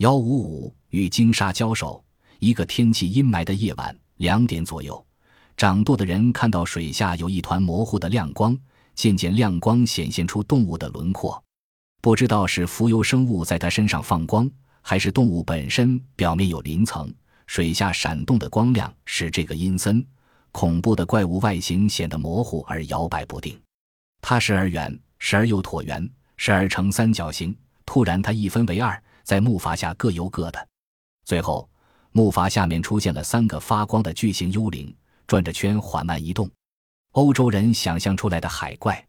幺五五与鲸鲨交手。一个天气阴霾的夜晚，两点左右，掌舵的人看到水下有一团模糊的亮光，渐渐亮光显现出动物的轮廓。不知道是浮游生物在它身上放光，还是动物本身表面有鳞层。水下闪动的光亮使这个阴森恐怖的怪物外形显得模糊而摇摆不定。它时而圆，时而又椭圆，时而呈三角形。突然，它一分为二，在木筏下各游各的。最后，木筏下面出现了三个发光的巨型幽灵，转着圈缓慢移动。欧洲人想象出来的海怪，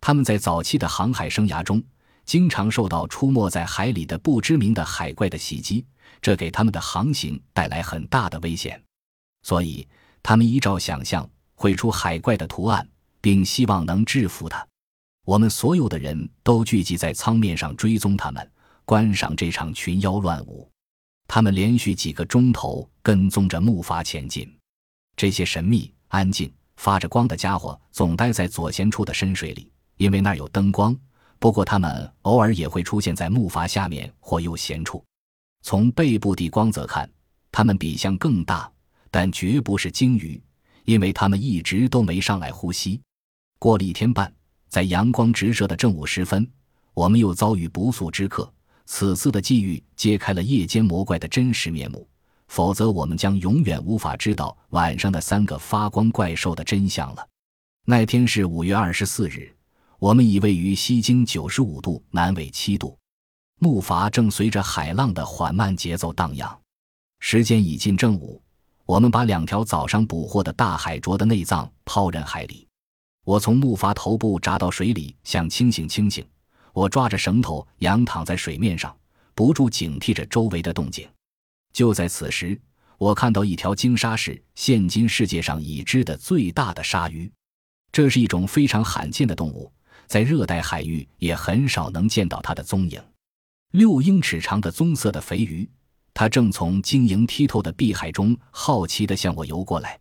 他们在早期的航海生涯中。经常受到出没在海里的不知名的海怪的袭击，这给他们的航行带来很大的危险，所以他们依照想象绘出海怪的图案，并希望能制服它。我们所有的人都聚集在舱面上追踪他们，观赏这场群妖乱舞。他们连续几个钟头跟踪着木筏前进。这些神秘、安静、发着光的家伙总待在左舷处的深水里，因为那儿有灯光。不过，它们偶尔也会出现在木筏下面或右舷处。从背部地光泽看，它们比象更大，但绝不是鲸鱼，因为它们一直都没上来呼吸。过了一天半，在阳光直射的正午时分，我们又遭遇不速之客。此次的际遇揭开了夜间魔怪的真实面目，否则我们将永远无法知道晚上的三个发光怪兽的真相了。那天是五月二十四日。我们已位于西经九十五度，南纬七度，木筏正随着海浪的缓慢节奏荡漾。时间已近正午，我们把两条早上捕获的大海蜇的内脏抛人海里。我从木筏头部扎到水里，想清醒清醒。我抓着绳头仰躺在水面上，不住警惕着周围的动静。就在此时，我看到一条鲸鲨是现今世界上已知的最大的鲨鱼，这是一种非常罕见的动物。在热带海域也很少能见到它的踪影。六英尺长的棕色的肥鱼，它正从晶莹剔透的碧海中好奇地向我游过来。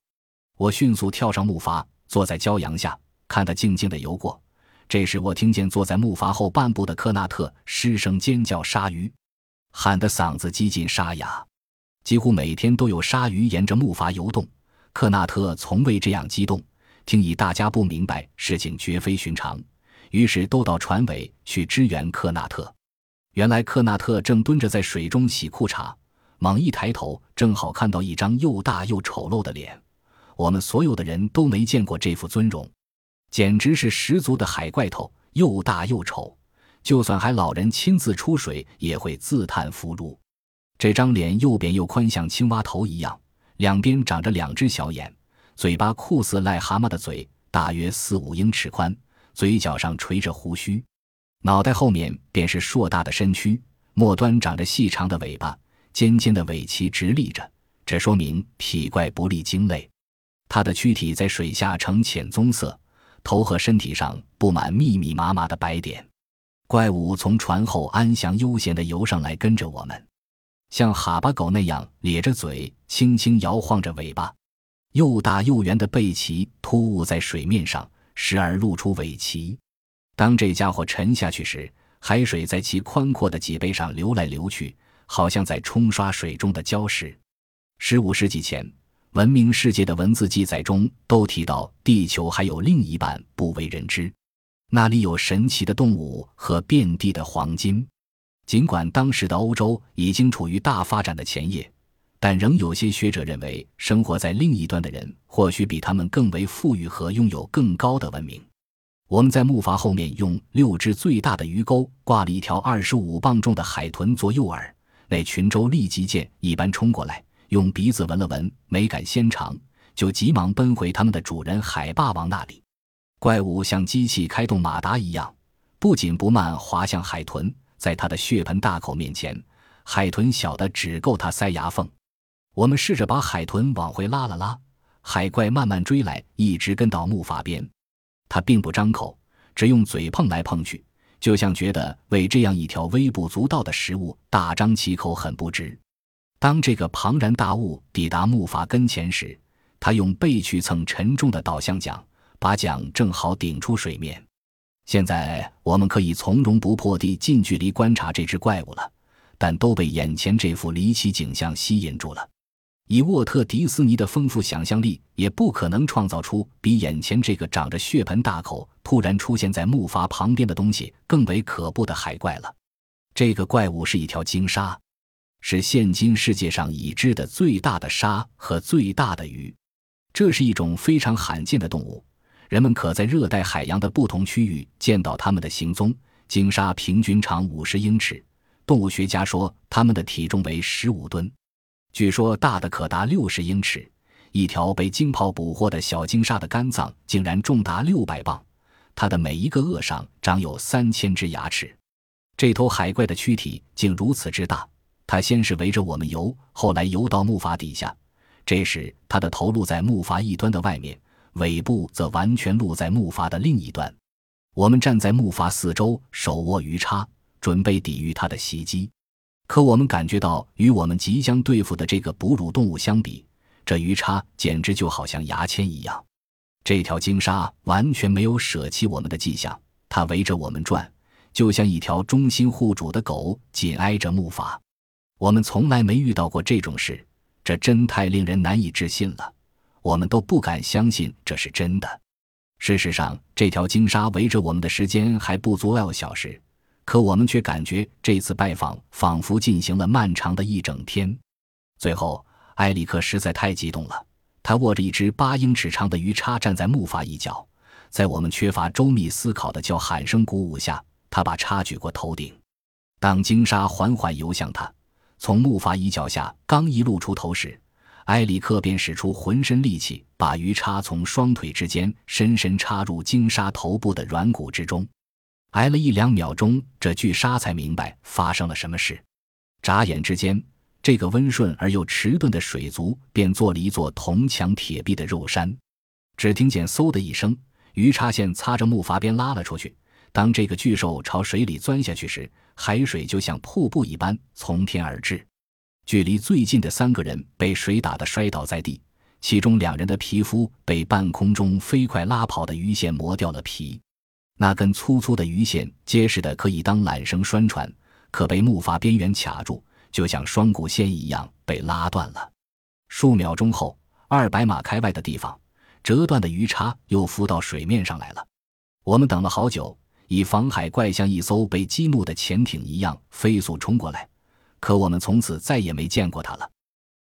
我迅速跳上木筏，坐在骄阳下，看它静静地游过。这时，我听见坐在木筏后半部的科纳特失声尖叫：“鲨鱼！”喊得嗓子几近沙哑。几乎每天都有鲨鱼沿着木筏游动。科纳特从未这样激动。听以，大家不明白，事情绝非寻常。于是都到船尾去支援克纳特。原来克纳特正蹲着在水中洗裤衩，猛一抬头，正好看到一张又大又丑陋的脸。我们所有的人都没见过这副尊容，简直是十足的海怪头，又大又丑。就算还老人亲自出水，也会自叹弗如。这张脸又扁又宽，像青蛙头一样，两边长着两只小眼，嘴巴酷似癞蛤蟆的嘴，大约四五英尺宽。嘴角上垂着胡须，脑袋后面便是硕大的身躯，末端长着细长的尾巴，尖尖的尾鳍直立着，这说明体怪不利鲸类。它的躯体在水下呈浅棕色，头和身体上布满密密麻麻的白点。怪物从船后安详悠闲地游上来，跟着我们，像哈巴狗那样咧着嘴，轻轻摇晃着尾巴，又大又圆的背鳍突兀在水面上。时而露出尾鳍，当这家伙沉下去时，海水在其宽阔的脊背上流来流去，好像在冲刷水中的礁石。十五世纪前，文明世界的文字记载中都提到地球还有另一半不为人知，那里有神奇的动物和遍地的黄金。尽管当时的欧洲已经处于大发展的前夜。但仍有些学者认为，生活在另一端的人或许比他们更为富裕和拥有更高的文明。我们在木筏后面用六只最大的鱼钩挂了一条二十五磅重的海豚做诱饵，那群舟立即箭一般冲过来，用鼻子闻了闻，没敢先尝，就急忙奔回他们的主人海霸王那里。怪物像机器开动马达一样，不紧不慢滑向海豚，在它的血盆大口面前，海豚小的只够它塞牙缝。我们试着把海豚往回拉了拉，海怪慢慢追来，一直跟到木筏边。它并不张口，只用嘴碰来碰去，就像觉得为这样一条微不足道的食物大张其口很不值。当这个庞然大物抵达木筏跟前时，他用背去蹭沉重的导向桨，把桨正好顶出水面。现在我们可以从容不迫地近距离观察这只怪物了。但都被眼前这幅离奇景象吸引住了。以沃特·迪斯尼的丰富想象力，也不可能创造出比眼前这个长着血盆大口、突然出现在木筏旁边的东西更为可怖的海怪了。这个怪物是一条鲸鲨，是现今世界上已知的最大的鲨和最大的鱼。这是一种非常罕见的动物，人们可在热带海洋的不同区域见到它们的行踪。鲸鲨平均长五十英尺，动物学家说它们的体重为十五吨。据说大的可达六十英尺，一条被鲸炮捕获的小鲸鲨的肝脏竟然重达六百磅，它的每一个颚上长有三千只牙齿。这头海怪的躯体竟如此之大，它先是围着我们游，后来游到木筏底下。这时，它的头露在木筏一端的外面，尾部则完全露在木筏的另一端。我们站在木筏四周，手握鱼叉，准备抵御它的袭击。可我们感觉到，与我们即将对付的这个哺乳动物相比，这鱼叉简直就好像牙签一样。这条鲸鲨完全没有舍弃我们的迹象，它围着我们转，就像一条忠心护主的狗，紧挨着木筏。我们从来没遇到过这种事，这真太令人难以置信了。我们都不敢相信这是真的。事实上，这条鲸鲨围着我们的时间还不足二小时。可我们却感觉这次拜访仿佛进行了漫长的一整天。最后，埃里克实在太激动了，他握着一只八英尺长的鱼叉站在木筏一角，在我们缺乏周密思考的叫喊声鼓舞下，他把叉举过头顶。当鲸鲨缓缓游向他，从木筏一角下刚一露出头时，埃里克便使出浑身力气，把鱼叉从双腿之间深深插入鲸鲨头部的软骨之中。挨了一两秒钟，这巨鲨才明白发生了什么事。眨眼之间，这个温顺而又迟钝的水族便做了一座铜墙铁壁的肉山。只听见“嗖”的一声，鱼叉线擦着木筏边拉了出去。当这个巨兽朝水里钻下去时，海水就像瀑布一般从天而至。距离最近的三个人被水打得摔倒在地，其中两人的皮肤被半空中飞快拉跑的鱼线磨掉了皮。那根粗粗的鱼线，结实的可以当缆绳拴船，可被木筏边缘卡住，就像双股线一样被拉断了。数秒钟后，二百码开外的地方，折断的鱼叉又浮到水面上来了。我们等了好久，以防海怪像一艘被激怒的潜艇一样飞速冲过来，可我们从此再也没见过它了。